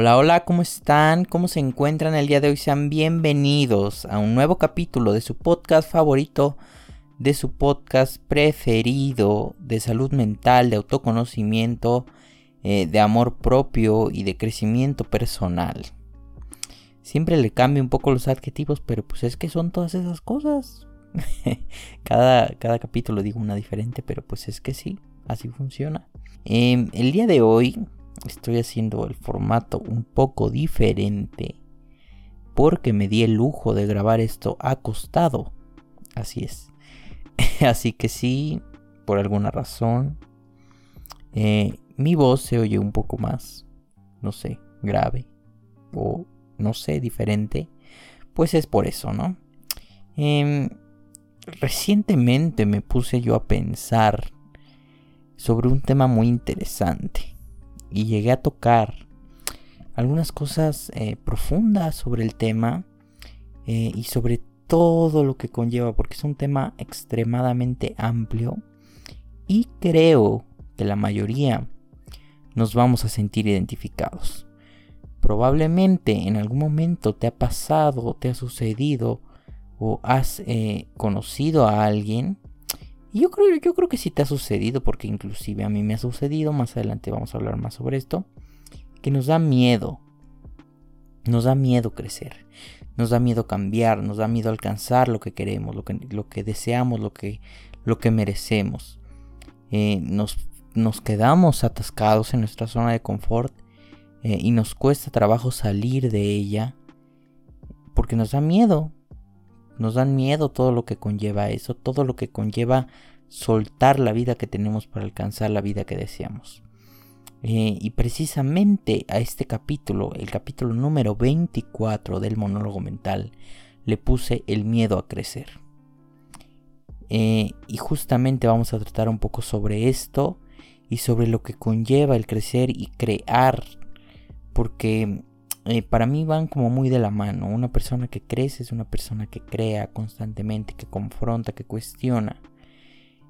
Hola, hola, ¿cómo están? ¿Cómo se encuentran el día de hoy? Sean bienvenidos a un nuevo capítulo de su podcast favorito, de su podcast preferido de salud mental, de autoconocimiento, eh, de amor propio y de crecimiento personal. Siempre le cambio un poco los adjetivos, pero pues es que son todas esas cosas. cada, cada capítulo digo una diferente, pero pues es que sí, así funciona. Em, el día de hoy estoy haciendo el formato un poco diferente porque me di el lujo de grabar esto acostado. Así es. Así que sí, por alguna razón, eh, mi voz se oye un poco más, no sé, grave o no sé, diferente. Pues es por eso, ¿no? Em, recientemente me puse yo a pensar sobre un tema muy interesante y llegué a tocar algunas cosas eh, profundas sobre el tema eh, y sobre todo lo que conlleva, porque es un tema extremadamente amplio y creo que la mayoría nos vamos a sentir identificados. Probablemente en algún momento te ha pasado, te ha sucedido o has eh, conocido a alguien yo creo, yo creo que sí te ha sucedido, porque inclusive a mí me ha sucedido, más adelante vamos a hablar más sobre esto, que nos da miedo. Nos da miedo crecer, nos da miedo cambiar, nos da miedo alcanzar lo que queremos, lo que, lo que deseamos, lo que, lo que merecemos. Eh, nos, nos, quedamos atascados en nuestra zona de confort eh, y nos cuesta trabajo salir de ella porque nos da miedo, nos dan miedo todo lo que conlleva eso, todo lo que conlleva soltar la vida que tenemos para alcanzar la vida que deseamos. Eh, y precisamente a este capítulo, el capítulo número 24 del monólogo mental, le puse el miedo a crecer. Eh, y justamente vamos a tratar un poco sobre esto y sobre lo que conlleva el crecer y crear. Porque eh, para mí van como muy de la mano. Una persona que crece es una persona que crea constantemente, que confronta, que cuestiona.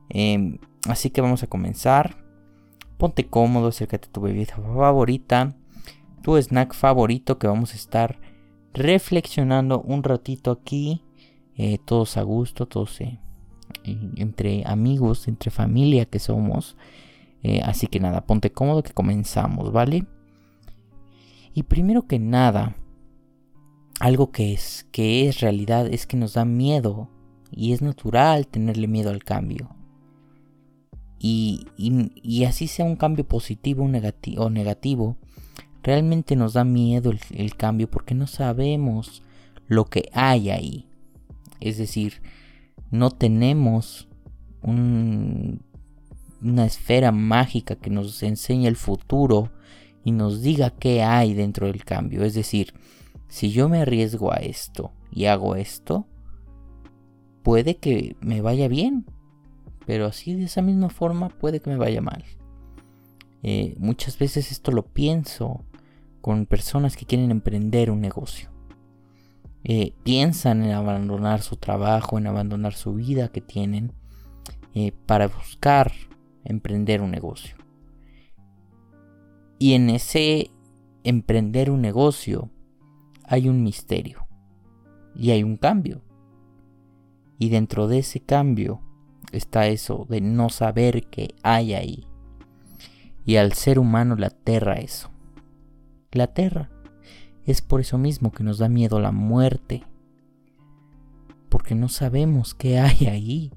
Em, así que vamos a comenzar. Ponte cómodo, acércate a tu bebida favorita, tu snack favorito que vamos a estar reflexionando un ratito aquí. Eh, todos a gusto, todos eh, entre amigos, entre familia que somos. así que nada, ponte cómodo que comenzamos, ¿vale? Y primero que nada, algo que es, que es realidad es que nos da miedo y es natural tenerle miedo al cambio. Y, así sea un cambio positivo o negativo, realmente nos da miedo el, cambio porque no sabemos lo que hay ahí. Es decir, no tenemos una esfera mágica que nos enseñe el futuro y nos diga qué hay dentro del cambio. Es decir, si yo me arriesgo a esto y hago esto, puede que me vaya bien, pero así de esa misma forma puede que me vaya mal. Eh, muchas veces esto lo pienso con personas que quieren emprender un negocio. Eh, piensan en abandonar su trabajo, en abandonar su vida que tienen eh, para buscar emprender un negocio. Y en ese emprender un negocio hay un misterio y hay un cambio. Y dentro de ese cambio está eso de no saber qué hay ahí. Y al ser humano le aterra eso. La aterra. Es por eso mismo que nos da miedo la muerte. Porque no sabemos qué hay ahí.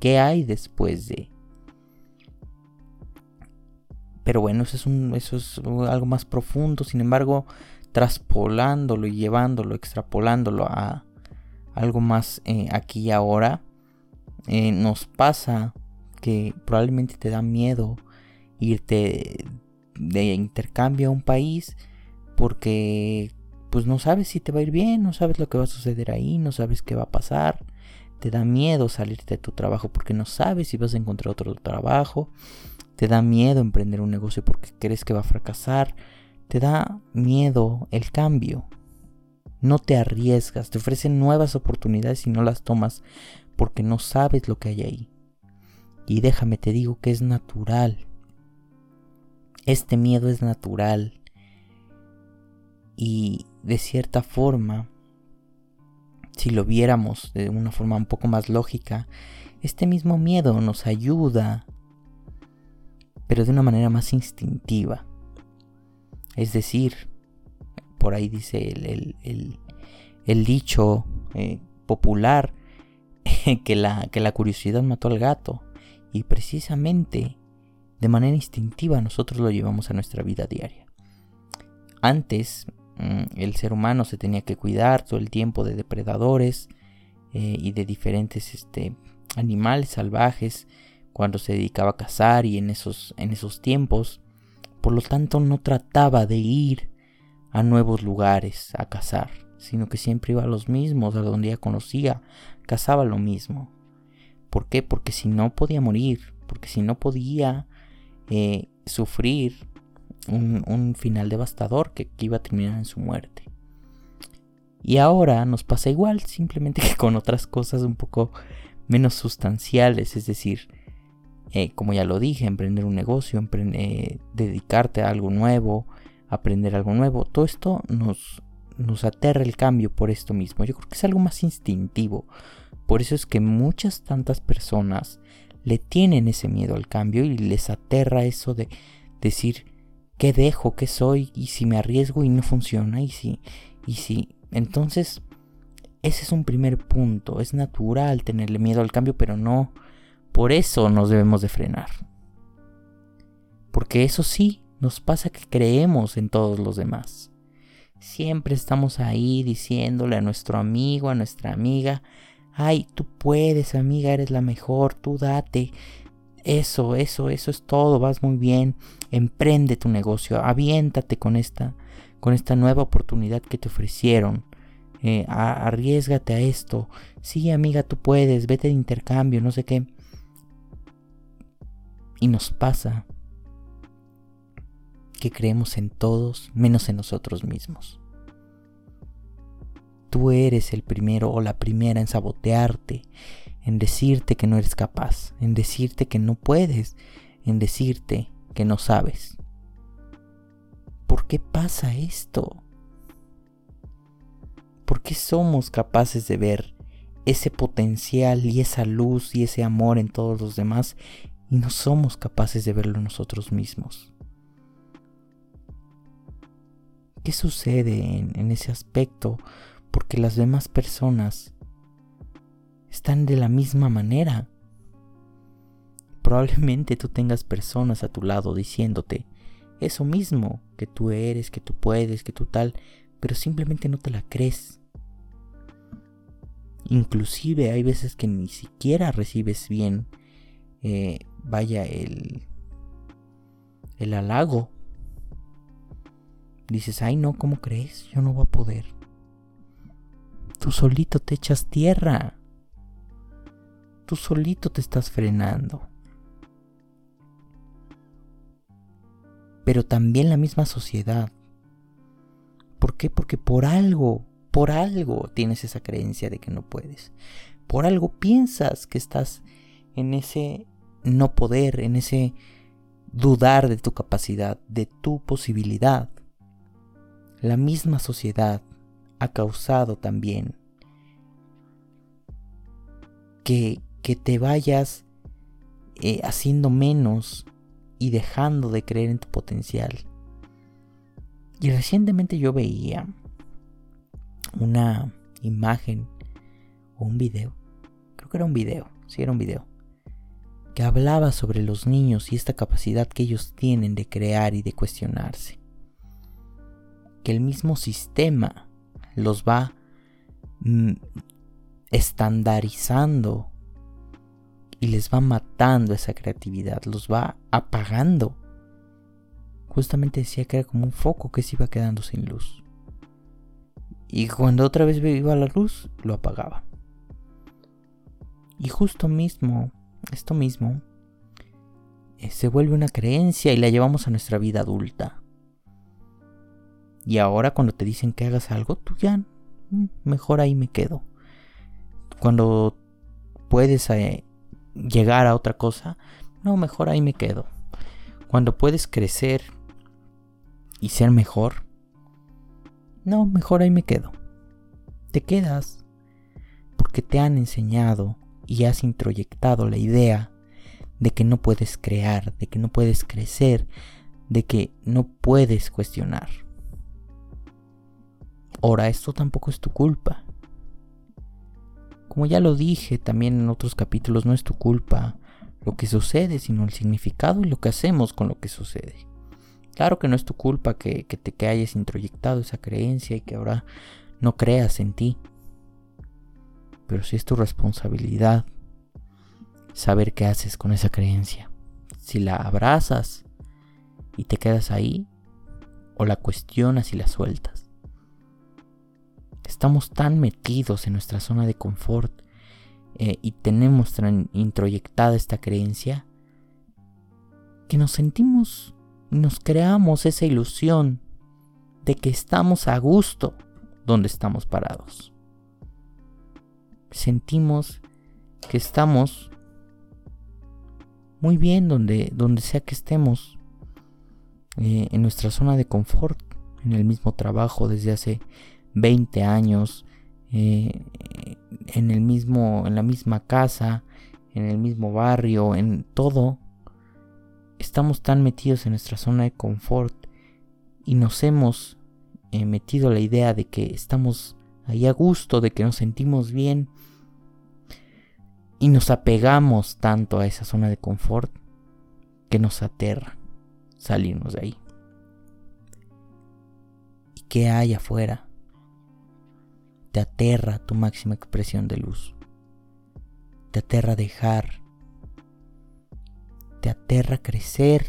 ¿Qué hay después de? Pero bueno, eso es, un, algo más profundo. Sin embargo, traspolándolo y llevándolo, extrapolándolo a algo más eh, aquí y ahora, eh, nos pasa que probablemente te da miedo irte de intercambio a un país porque pues no sabes si te va a ir bien, no sabes lo que va a suceder ahí, no sabes qué va a pasar. Te da miedo salirte de tu trabajo porque no sabes si vas a encontrar otro trabajo. Te da miedo emprender un negocio porque crees que va a fracasar. Te da miedo el cambio. No te arriesgas, te ofrecen nuevas oportunidades y no las tomas porque no sabes lo que hay ahí. Y déjame te digo que es natural. Este miedo es natural. Y de cierta forma, si lo viéramos de una forma un poco más lógica, este mismo miedo nos ayuda, pero de una manera más instintiva. Es decir, por ahí dice el, dicho eh, popular que la, curiosidad mató al gato. Y precisamente de manera instintiva nosotros lo llevamos a nuestra vida diaria. Antes mm, el ser humano se tenía que cuidar todo el tiempo de depredadores eh, y de diferentes este, animales salvajes cuando se dedicaba a cazar y en esos, en esos tiempos. Por lo tanto no trataba de ir a nuevos lugares a cazar, sino que siempre iba a los mismos, a donde ya conocía, cazaba lo mismo. ¿Por qué? Porque si no podía morir, porque si no podía eh, sufrir un, final devastador que, iba a terminar en su muerte. Y ahora nos pasa igual, simplemente que con otras cosas un poco menos sustanciales, es decir, eh, como ya lo dije, emprender un negocio, eh, dedicarte a algo nuevo, aprender algo nuevo, todo esto nos, nos aterra el cambio por esto mismo. Yo creo que es algo más instintivo. Por eso es que muchas tantas personas le tienen ese miedo al cambio y les aterra eso de decir qué dejo, qué soy y si me arriesgo y no funciona y si y si entonces ese es un primer punto, es natural tenerle miedo al cambio, pero no por eso nos debemos de frenar. Porque eso sí, nos pasa que creemos en todos los demás. Siempre estamos ahí diciéndole a nuestro amigo, a nuestra amiga, ay, tú puedes, amiga, eres la mejor, tú date. Eso, eso, eso es todo, vas muy bien. Emprende tu negocio, aviéntate con esta, con esta nueva oportunidad que te ofrecieron. Eh, arriesgate a esto. Sí, amiga, tú puedes, vete de intercambio, no sé qué. Y nos pasa que creemos en todos menos en nosotros mismos. Tú eres el primero o la primera en sabotearte, en decirte que no eres capaz, en decirte que no puedes, en decirte que no sabes. ¿Por qué pasa esto? ¿Por qué somos capaces de ver ese potencial y esa luz y ese amor en todos los demás y no somos capaces de verlo nosotros mismos? ¿Qué sucede en, ese aspecto porque las demás personas están de la misma manera. Probablemente tú tengas personas a tu lado diciéndote eso mismo, que tú eres, que tú puedes, que tú tal, pero simplemente no te la crees. Inclusive hay veces que ni siquiera recibes bien, eh, vaya, el, el halago. Dices, ay no, ¿cómo crees? Yo no voy a poder tú solito te echas tierra. Tú solito te estás frenando. Pero también la misma sociedad. ¿Por qué? Porque por algo, por algo tienes esa creencia de que no puedes. Por algo piensas que estás en ese no poder, en ese dudar de tu capacidad, de tu posibilidad. La misma sociedad ha causado también que, que te vayas eh, haciendo menos y dejando de creer en tu potencial. Y recientemente yo veía una imagen o un video, creo que era un video, sí era un video, que hablaba sobre los niños y esta capacidad que ellos tienen de crear y de cuestionarse. Que el mismo sistema los va mm, estandarizando y les va matando esa creatividad, los va apagando. Justamente decía que era como un foco que se iba quedando sin luz. Y cuando otra vez iba la luz, lo apagaba. Y justo mismo, esto mismo, eh, se vuelve una creencia y la llevamos a nuestra vida adulta. Y ahora cuando te dicen que hagas algo, tú ya mm, mejor ahí me quedo. Cuando puedes eh, llegar a otra cosa, no, mejor ahí me quedo. Cuando puedes crecer y ser mejor, no, mejor ahí me quedo. Te quedas porque te han enseñado y has introyectado la idea de que no puedes crear, de que no puedes crecer, de que no puedes cuestionar. Ahora, esto tampoco es tu culpa. Como ya lo dije también en otros capítulos, no es tu culpa lo que sucede, sino el significado y lo que hacemos con lo que sucede. Claro que no es tu culpa que, te que hayas introyectado esa creencia y que ahora no creas en ti. Pero sí es tu responsabilidad saber qué haces con esa creencia. Si la abrazas y te quedas ahí, o la cuestionas y la sueltas. Estamos tan metidos en nuestra zona de confort eh, y tenemos introyectada esta creencia que nos sentimos nos creamos esa ilusión de que estamos a gusto donde estamos parados. Sentimos que estamos muy bien donde, donde sea que estemos, eh, en nuestra zona de confort, en el mismo trabajo desde hace 20 años, eh, en el mismo, en la misma casa, en el mismo barrio, en todo, estamos tan metidos en nuestra zona de confort y nos hemos eh, metido la idea de que estamos ahí a gusto, de que nos sentimos bien y nos apegamos tanto a esa zona de confort que nos aterra salirnos de ahí. ¿Y qué hay afuera? Te aterra tu máxima expresión de luz. Te aterra dejar te aterra crecer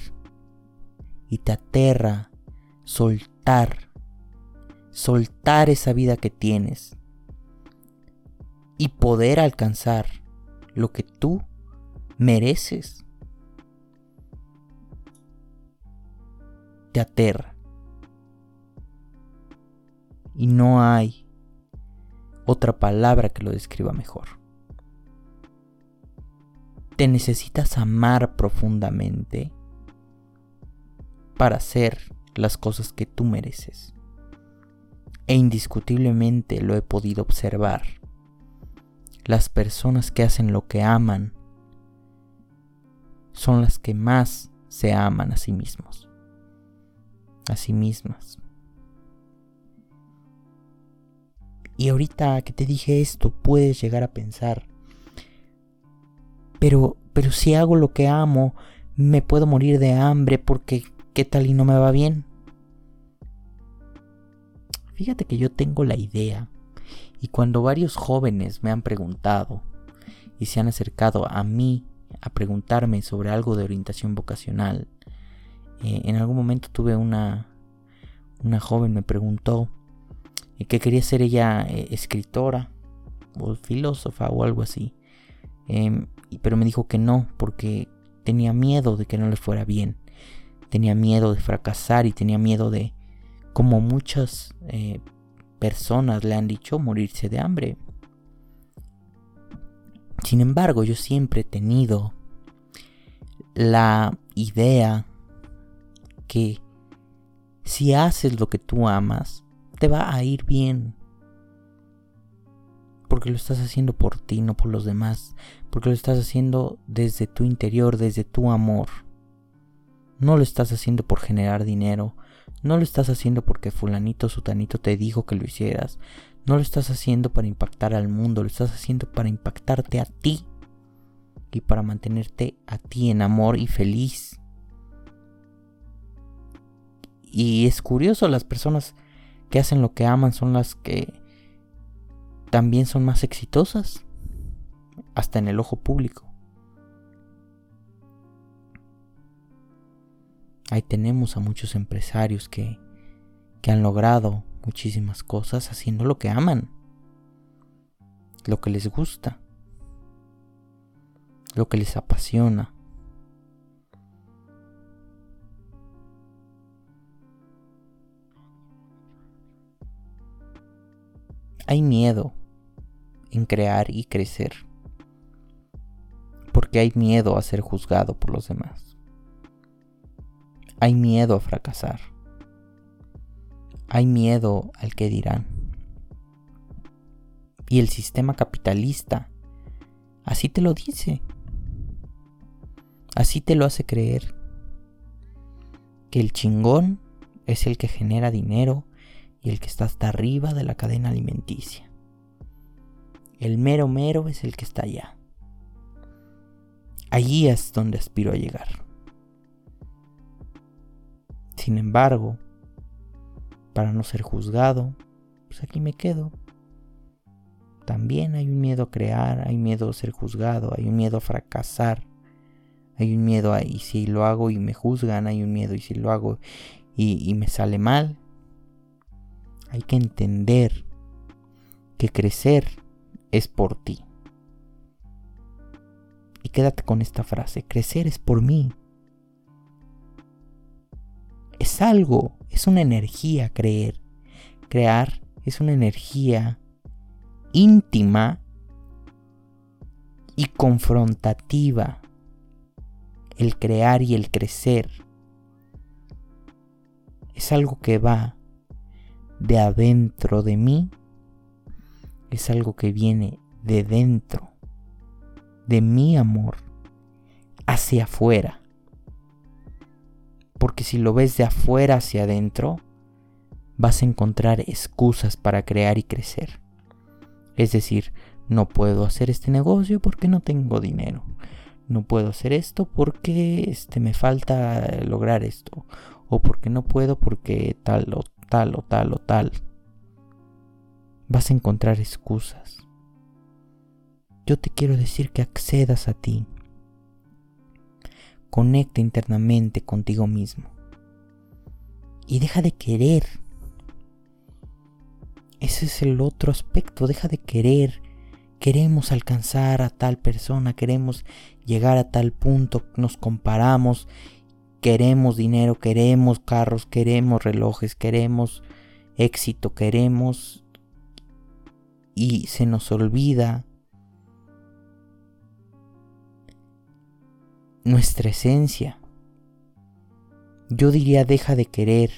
y te aterra soltar, soltar esa vida que tienes y poder alcanzar lo que tú mereces. Te aterra. Y no hay otra palabra que lo describa mejor te necesitas amar profundamente para hacer las cosas que tú mereces. E indiscutiblemente lo he podido observar. Las personas que hacen lo que aman son las que más se aman a sí mismos, a sí mismas. Y ahorita que te dije esto, puedes llegar a pensar, pero, pero si hago lo que amo, me puedo morir de hambre porque qué tal y no me va bien. Fíjate que yo tengo la idea y cuando varios jóvenes me han preguntado y se han acercado a mí a preguntarme sobre algo de orientación vocacional, eh, en algún momento tuve una, una joven me preguntó eh, que quería ser ella eh, escritora o filósofa o algo así. Em, pero me dijo que no, porque tenía miedo de que no le fuera bien. Tenía miedo de fracasar y tenía miedo de, como muchas eh, personas le han dicho, morirse de hambre. Sin embargo, yo siempre he tenido la idea que si haces lo que tú amas, te va a ir bien porque lo estás haciendo por ti, no por los demás, porque lo estás haciendo desde tu interior, desde tu amor. No lo estás haciendo por generar dinero, no lo estás haciendo porque fulanito sutanito te dijo que lo hicieras, no lo estás haciendo para impactar al mundo, lo estás haciendo para impactarte a ti y para mantenerte a ti en amor y feliz. Y es curioso, las personas que hacen lo que aman son las que también son más exitosas, hasta en el ojo público. Ahí tenemos a muchos empresarios que, que han logrado muchísimas cosas haciendo lo que aman, lo que les gusta, lo que les apasiona. Hay miedo en crear y crecer. Porque hay miedo a ser juzgado por los demás. Hay miedo a fracasar. hay miedo al que dirán. Y el sistema capitalista así te lo dice. Así te lo hace creer. Que el chingón es el que genera dinero y el que está hasta arriba de la cadena alimenticia. El mero mero es el que está allá. Allí es donde aspiro a llegar. Sin embargo, para no ser juzgado, pues aquí me quedo. También hay un miedo a crear, hay miedo a ser juzgado, hay un miedo a fracasar, hay un miedo a y si lo hago y me juzgan, hay un miedo y si lo hago y, y me sale mal. Hay que entender que crecer es por ti. Y quédate con esta frase, crecer es por mí. Es algo, es una energía creer. Crear es una energía íntima y confrontativa. El crear y el crecer es algo que va de adentro de mí es algo que viene de dentro, de mi amor, hacia afuera. Porque si lo ves de afuera hacia adentro, vas a encontrar excusas para crear y crecer. Es decir, no puedo hacer este negocio porque no tengo dinero. No puedo hacer esto porque este, me falta lograr esto. O porque no puedo porque tal o tal o tal o tal vas a encontrar excusas. Yo te quiero decir que accedas a ti. Conecta internamente contigo mismo. Y deja de querer. Ese es el otro aspecto. Deja de querer. Queremos alcanzar a tal persona. Queremos llegar a tal punto. Nos comparamos. Queremos dinero. Queremos carros. Queremos relojes. Queremos éxito. Queremos y se nos olvida nuestra esencia. Yo diría deja de querer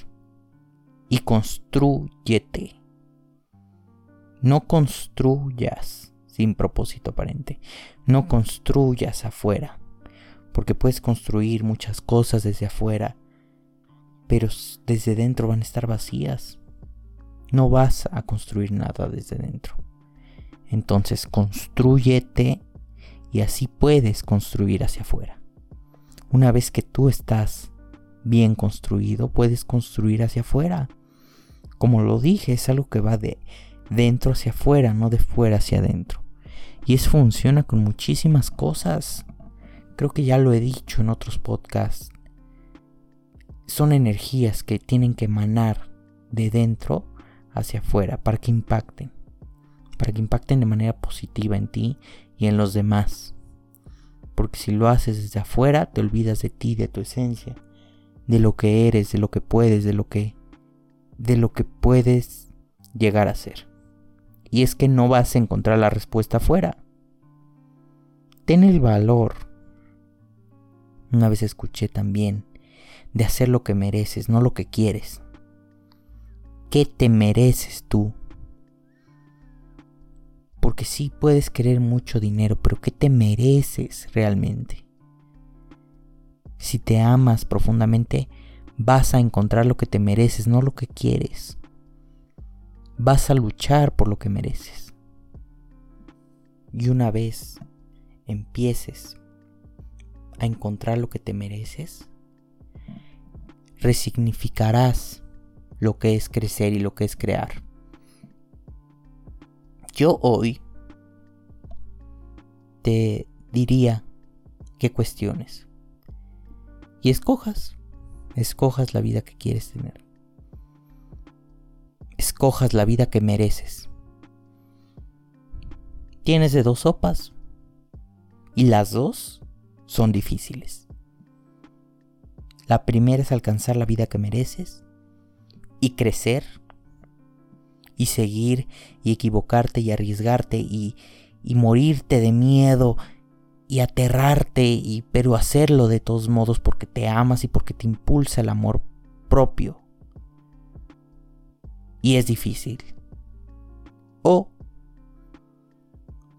y construyete. No construyas sin propósito aparente. No construyas afuera. Porque puedes construir muchas cosas desde afuera. Pero desde dentro van a estar vacías. No vas a construir nada desde dentro. Entonces construyete y así puedes construir hacia afuera. Una vez que tú estás bien construido, puedes construir hacia afuera. Como lo dije, es algo que va de dentro hacia afuera, no de fuera hacia adentro. Y eso funciona con muchísimas cosas. Creo que ya lo he dicho en otros podcasts. Son energías que tienen que emanar de dentro hacia afuera para que impacten para que impacten de manera positiva en ti y en los demás. Porque si lo haces desde afuera, te olvidas de ti, de tu esencia, de lo que eres, de lo que puedes, de lo que de lo que puedes llegar a ser. Y es que no vas a encontrar la respuesta afuera. Ten el valor. Una vez escuché también de hacer lo que mereces, no lo que quieres. ¿Qué te mereces tú? Porque sí puedes querer mucho dinero, pero ¿qué te mereces realmente? Si te amas profundamente, vas a encontrar lo que te mereces, no lo que quieres. Vas a luchar por lo que mereces. Y una vez empieces a encontrar lo que te mereces, resignificarás lo que es crecer y lo que es crear. Yo hoy te diría que cuestiones y escojas, escojas la vida que quieres tener. Escojas la vida que mereces. Tienes de dos sopas y las dos son difíciles. La primera es alcanzar la vida que mereces y crecer y seguir y equivocarte y arriesgarte y, y morirte de miedo y aterrarte y pero hacerlo de todos modos porque te amas y porque te impulsa el amor propio. y es difícil. O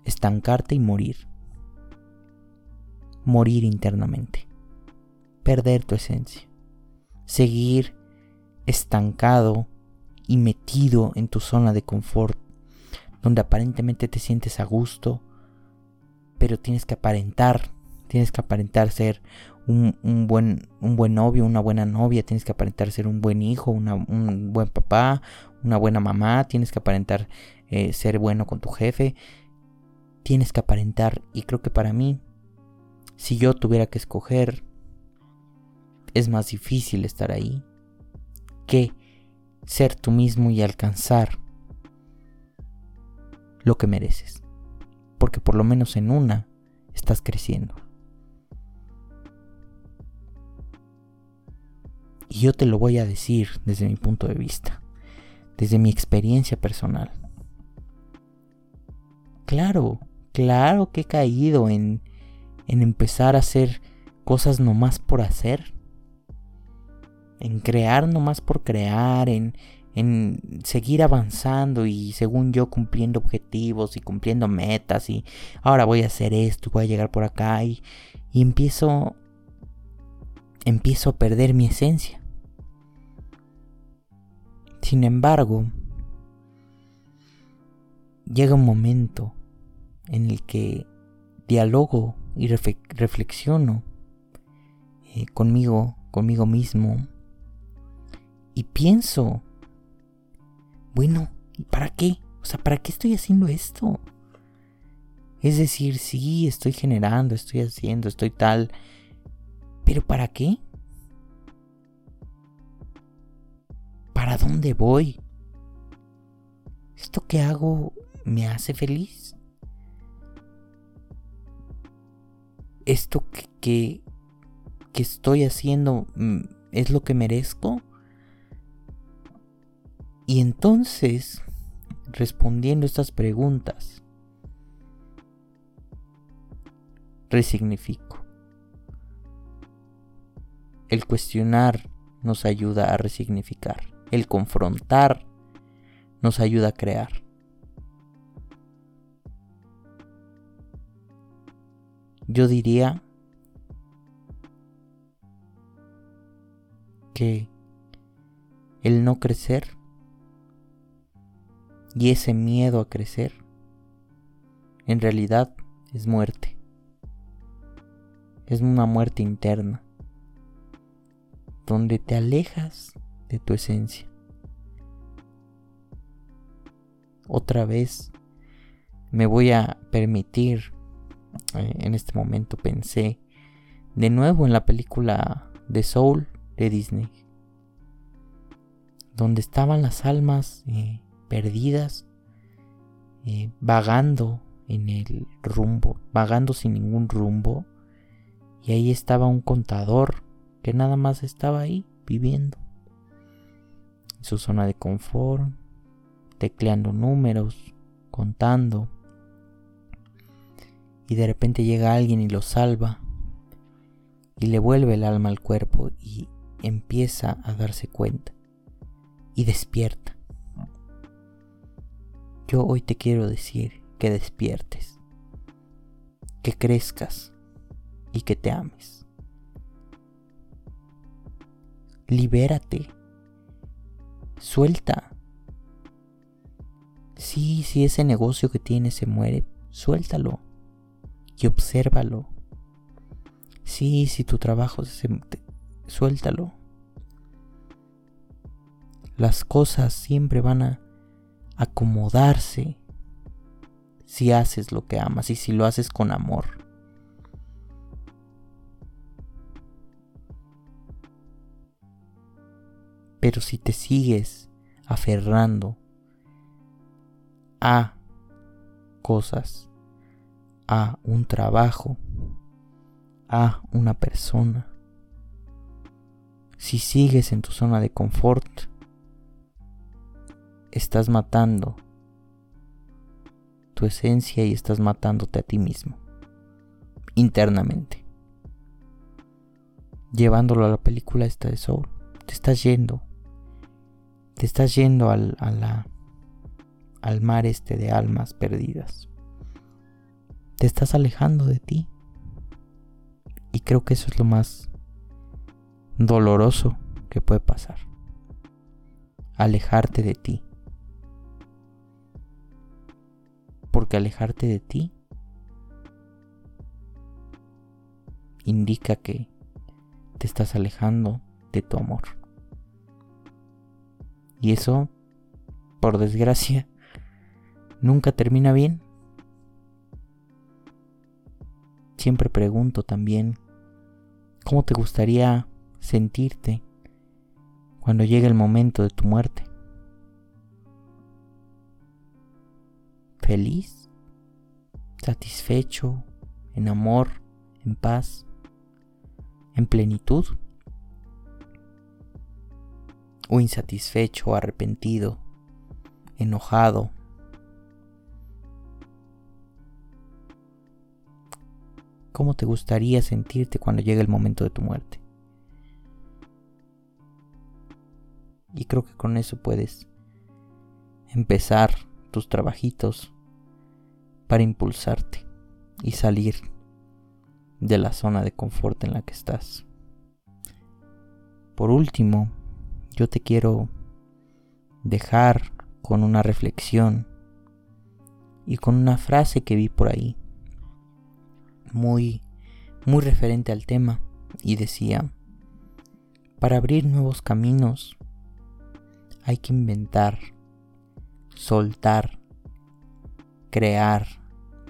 estancarte y morir. Morir internamente. Perder tu esencia. Seguir estancado y metido en tu zona de confort, donde aparentemente te sientes a gusto, pero tienes que aparentar, tienes que aparentar ser un, buen, un buen novio, una buena novia, tienes que aparentar ser un buen hijo, un buen papá, una buena mamá, tienes que aparentar eh, ser bueno con tu jefe, tienes que aparentar y creo que para mí, si yo tuviera que escoger, es más difícil estar ahí que ser tú mismo y alcanzar lo que mereces. Porque por lo menos en una estás creciendo. Y yo te lo voy a decir desde mi punto de vista, desde mi experiencia personal. Claro, claro que he caído en, en empezar a hacer cosas nomás por hacer en crear nomás por crear, en, en seguir avanzando y según yo cumpliendo objetivos y cumpliendo metas y ahora voy a hacer esto, voy a llegar por acá y, y empiezo empiezo a perder mi esencia. Sin embargo, llega un momento en el que dialogo y reflexiono eh, conmigo, conmigo mismo y pienso, bueno, ¿y para qué? O sea, ¿para qué estoy haciendo esto? Es decir, sí, estoy generando, estoy haciendo, estoy tal, pero ¿para qué? ¿Para dónde voy? ¿Esto que hago me hace feliz? ¿Esto que, que, que estoy haciendo mm, es lo que merezco? Y entonces, respondiendo estas preguntas, resignifico. El cuestionar nos ayuda a resignificar. El confrontar nos ayuda a crear. Yo diría que el no crecer y ese miedo a crecer, en realidad es muerte. Es una muerte interna, donde te alejas de tu esencia. Otra vez me voy a permitir, eh, en este momento pensé de nuevo en la película de Soul de Disney, donde estaban las almas eh, perdidas, eh, vagando en el rumbo, vagando sin ningún rumbo. Y ahí estaba un contador que nada más estaba ahí viviendo. En su zona de confort, tecleando números, contando. Y de repente llega alguien y lo salva. Y le vuelve el alma al cuerpo y empieza a darse cuenta. Y despierta. Yo hoy te quiero decir que despiertes, que crezcas y que te ames. Libérate, suelta. Sí, si ese negocio que tienes se muere, suéltalo y obsérvalo. Sí, si tu trabajo se... suéltalo. Las cosas siempre van a acomodarse si haces lo que amas y si lo haces con amor. Pero si te sigues aferrando a cosas, a un trabajo, a una persona, si sigues en tu zona de confort, estás matando tu esencia y estás matándote a ti mismo, internamente. Llevándolo a la película esta de Soul, te estás yendo, te estás yendo al, al mar este de almas perdidas. Te estás alejando de ti. Y creo que eso es lo más doloroso que puede pasar. Alejarte de ti. Porque alejarte de ti indica que te estás alejando de tu amor. Y eso, por desgracia, nunca termina bien. Siempre pregunto también, ¿cómo te gustaría sentirte cuando llegue el momento de tu muerte? ¿Feliz? ¿Satisfecho? ¿En amor? ¿En paz? ¿En plenitud? ¿O insatisfecho, arrepentido, enojado, cómo te gustaría sentirte cuando llegue el momento de tu muerte. Y creo que con eso puedes empezar tus trabajitos para impulsarte y salir de la zona de confort en la que estás. Por último, yo te quiero dejar con una reflexión y con una frase que vi por ahí muy, muy referente al tema y decía, para abrir nuevos caminos hay que inventar, soltar, crear,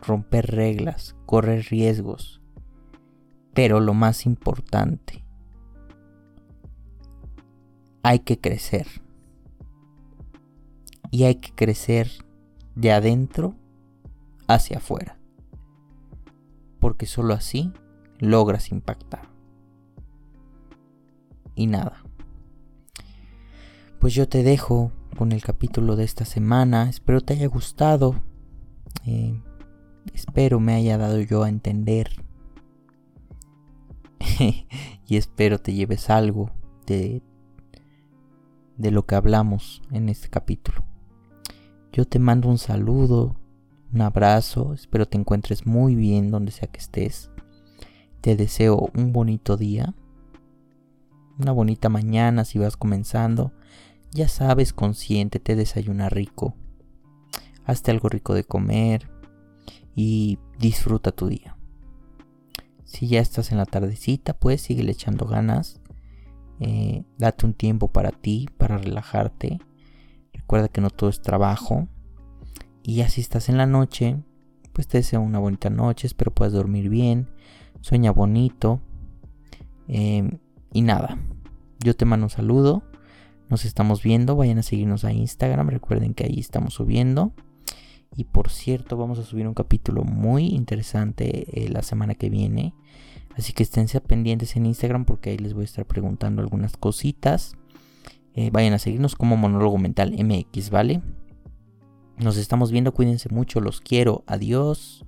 romper reglas, correr riesgos, pero lo más importante, hay que crecer. Y hay que crecer de adentro hacia afuera porque solo así logras impactar. Y nada. Pues yo te dejo con el capítulo de esta semana. Espero te haya gustado. Espero me haya dado yo a entender. y espero te lleves algo de, de lo que hablamos en este capítulo. Yo te mando un saludo un abrazo, espero te encuentres muy bien donde sea que estés. Te deseo un bonito día, una bonita mañana si vas comenzando. Ya sabes, consciente, te desayuna rico. Hazte algo rico de comer y disfruta tu día. Si ya estás en la tardecita, pues sigue echando ganas. Eh, date un tiempo para ti, para relajarte. Recuerda que no todo es trabajo. Y así estás en la noche, pues te deseo una bonita noche, espero puedas dormir bien, sueña bonito. Em, y nada, yo te mando un saludo, nos estamos viendo, vayan a seguirnos a Instagram, recuerden que ahí estamos subiendo. Y por cierto, vamos a subir un capítulo muy interesante eh, la semana que viene. Así que esténse pendientes en Instagram porque ahí les voy a estar preguntando algunas cositas. Eh, vayan a seguirnos como Monólogo Mental MX, ¿vale? Nos estamos viendo, cuídense mucho, los quiero, adiós.